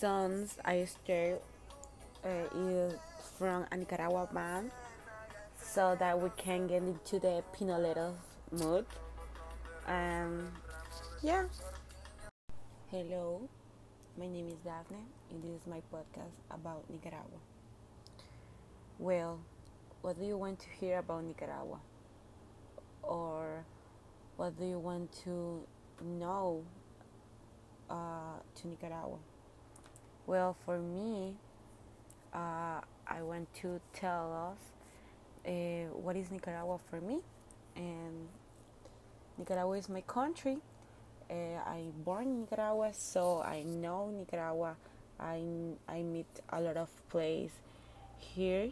Songs I start uh, is from a Nicaragua band, so that we can get into the Pinoleros mood. Um, yeah. Hello, my name is Daphne, and this is my podcast about Nicaragua. Well, what do you want to hear about Nicaragua? Or what do you want to know uh, to Nicaragua? Well, for me, uh, I want to tell us uh, what is Nicaragua for me, and Nicaragua is my country. Uh, I born in Nicaragua, so I know Nicaragua. I I meet a lot of place here,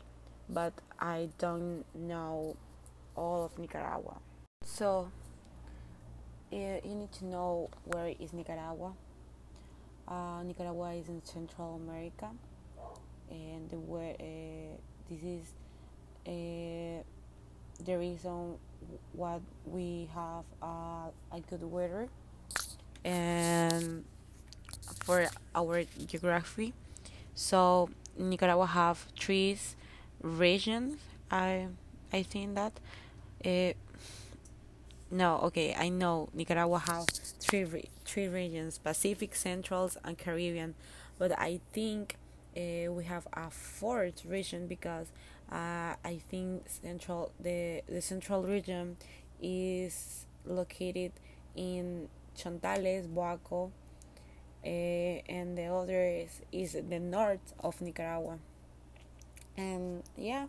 but I don't know all of Nicaragua. So uh, you need to know where is Nicaragua. Uh, Nicaragua is in Central America, and where uh, this is uh, the reason what we have uh, a good weather and for our geography. So Nicaragua have trees regions. I I think that. Uh, no, okay, I know Nicaragua have three re- three regions: Pacific, Central, and Caribbean. But I think uh, we have a fourth region because uh, I think central the the central region is located in Chontales, Boaco, uh, and the other is, is the north of Nicaragua. And yeah,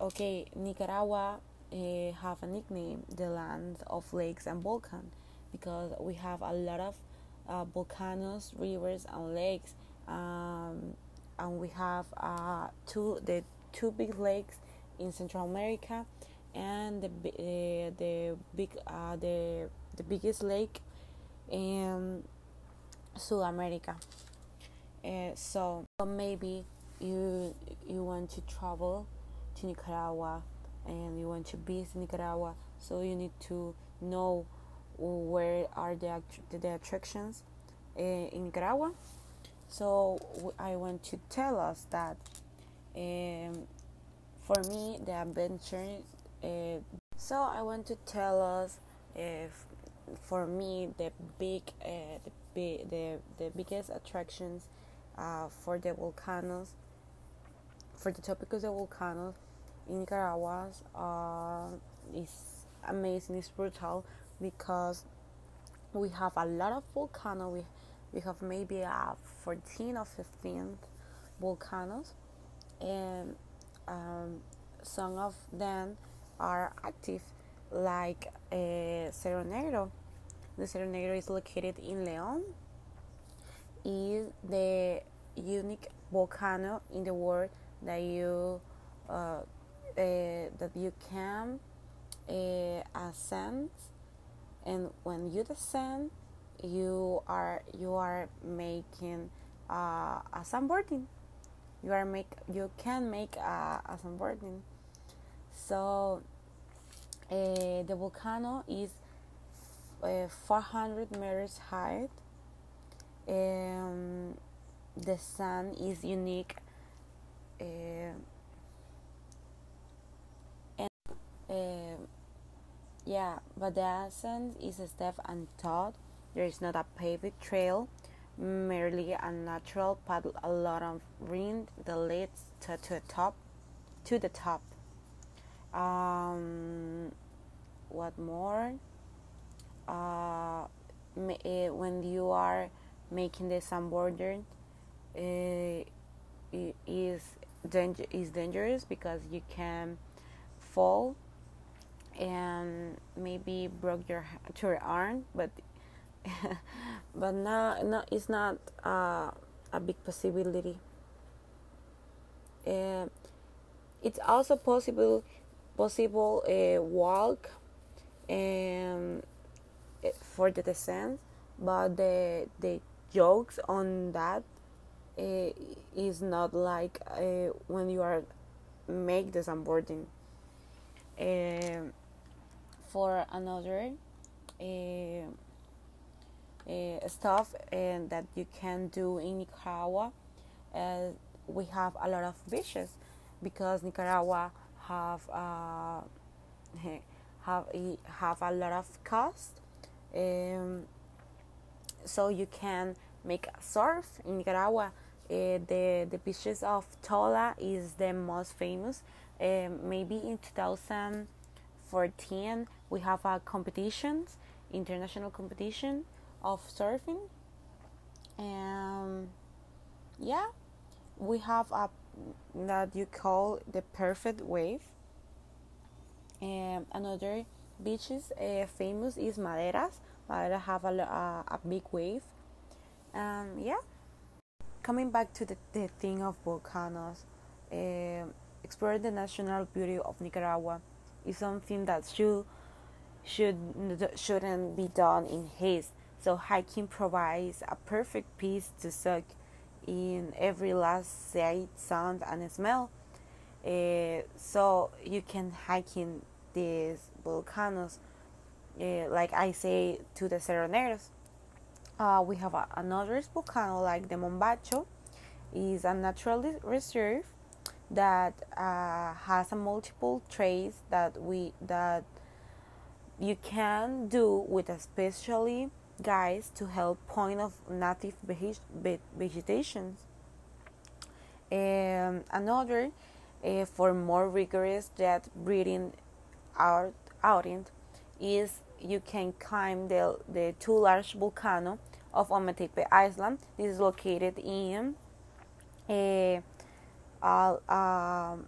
okay, Nicaragua uh, have a nickname, the land of lakes and volcans, because we have a lot of uh, volcanoes, rivers, and lakes. Um, and we have uh, two the two big lakes in Central America, and the uh, the big uh, the the biggest lake in South America. Uh, so maybe you you want to travel to Nicaragua and you want to visit Nicaragua, so you need to know where are the the attractions uh, in Nicaragua. So I want to tell us that um, for me the adventure. Uh, so I want to tell us if for me the big uh, the the, the biggest attractions uh, for the volcanoes for the topic of the volcanoes in Nicaragua uh, is amazing it's brutal because we have a lot of volcano. We we have maybe uh, 14 or 15 volcanoes and um, some of them are active like uh, Cerro Negro. The Cerro Negro is located in Leon is the unique volcano in the world that you uh, uh, that you can uh, ascend and when you descend you are you are making uh, a sandboarding. You are make you can make a, a sandboarding. So uh, the volcano is uh, 400 meters high. Um, the sun is unique. Uh, and yeah, but the ascent is a step untaught there is not a paved trail, merely a natural path A lot of wind that leads to, to the top. To the top. Um, what more? Uh, eh, when you are making the sandboarding, uh, it is danger is dangerous because you can fall and maybe broke your your arm, but but now, no, it's not uh, a big possibility. Uh, it's also possible possible uh, walk um, for the descent, but the the jokes on that uh, is not like uh, when you are make the sandboarding. Uh, for another. Uh, stuff and that you can do in Nicaragua. Uh, we have a lot of beaches because Nicaragua have uh, have have a lot of cost. Um, so you can make surf in Nicaragua. The the beaches of Tola is the most famous. Maybe in 2014 we have a competitions, international competition of surfing. And yeah, we have a that you call the perfect wave. And another beaches uh, famous is Maderas. Madera have a, a, a big wave. Um, yeah. Coming back to the, the thing of volcanoes, uh, explore the national beauty of Nicaragua is something that should should shouldn't be done in haste. So hiking provides a perfect piece to soak in every last sight, sound, and smell. Uh, so you can hike in these volcanoes, uh, like I say to the Cerro Negros. Uh, we have a, another volcano like the Mombacho, is a natural reserve that uh, has a multiple trails that we that you can do with especially guides to help point of native vegetation. Um, another uh, for more rigorous jet breeding out, outing is you can climb the, the two large volcano of Ometepe Island. This is located in a, uh, um,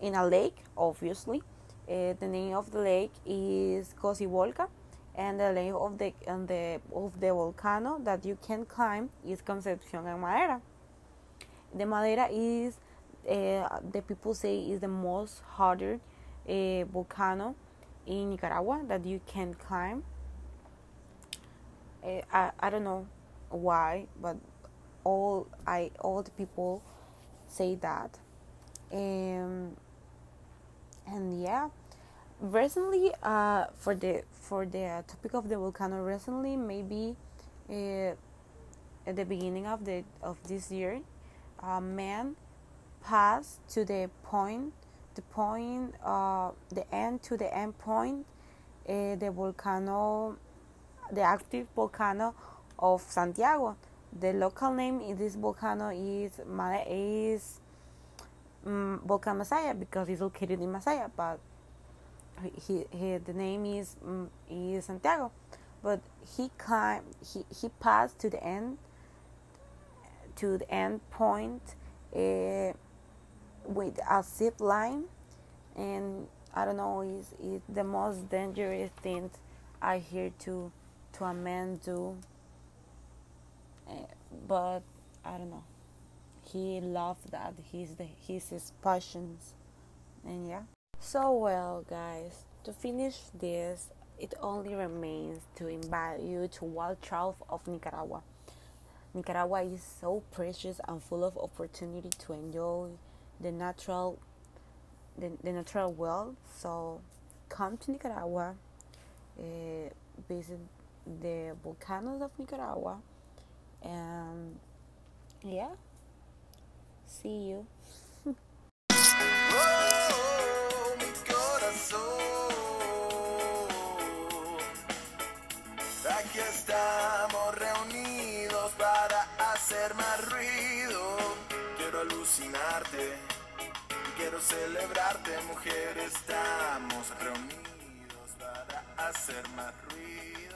in a lake, obviously. Uh, the name of the lake is Cocibolca, and the name of the and the of the volcano that you can climb is Concepcion and Madera. The Madera is uh, the people say is the most harder uh, volcano in Nicaragua that you can climb. Uh, I I don't know why, but all I all the people say that. Um, and yeah, recently uh, for the for the topic of the volcano recently maybe uh, at the beginning of the of this year a man passed to the point the point uh, the end to the end point uh, the volcano the active volcano of Santiago the local name in this volcano is is um, Volcan Masaya because it's located in Masaya but he, he the name is mm, is Santiago, but he climbed he he passed to the end to the end point uh, with a zip line, and I don't know is is the most dangerous thing I hear to to a man do. But I don't know. He loved that. He's the he's his passions, and yeah. So, well, guys, to finish this, it only remains to invite you to Wild Trout of Nicaragua. Nicaragua is so precious and full of opportunity to enjoy the natural the, the natural world. So come to Nicaragua, uh, visit the volcanoes of Nicaragua, and yeah, see you. Estamos reunidos para hacer más ruido. Quiero alucinarte, quiero celebrarte, mujer. Estamos reunidos para hacer más ruido.